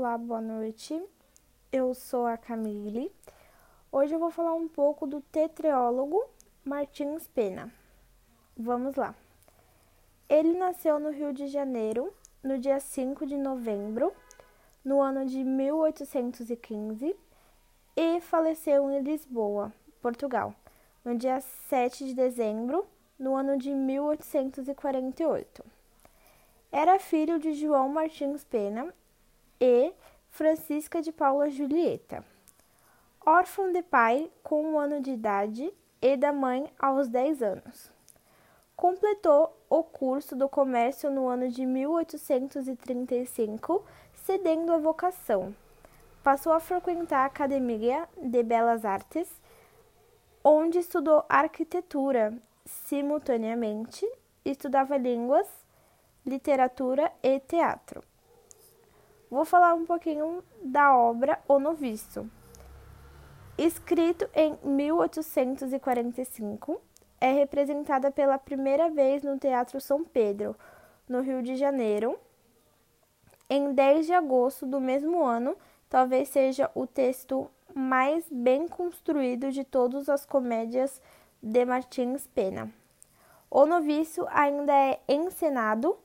Olá, boa noite. Eu sou a Camille. Hoje eu vou falar um pouco do tetriólogo Martins Pena. Vamos lá. Ele nasceu no Rio de Janeiro no dia 5 de novembro, no ano de 1815, e faleceu em Lisboa, Portugal, no dia 7 de dezembro, no ano de 1848. Era filho de João Martins Pena e Francisca de Paula Julieta. Órfão de pai com um ano de idade e da mãe aos 10 anos. Completou o curso do comércio no ano de 1835, cedendo a vocação. Passou a frequentar a Academia de Belas Artes, onde estudou arquitetura simultaneamente, estudava línguas, literatura e teatro. Vou falar um pouquinho da obra O Noviço. Escrito em 1845, é representada pela primeira vez no Teatro São Pedro, no Rio de Janeiro, em 10 de agosto do mesmo ano. Talvez seja o texto mais bem construído de todas as comédias de Martins Pena. O Noviço ainda é encenado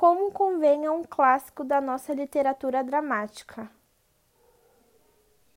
como convém a um clássico da nossa literatura dramática.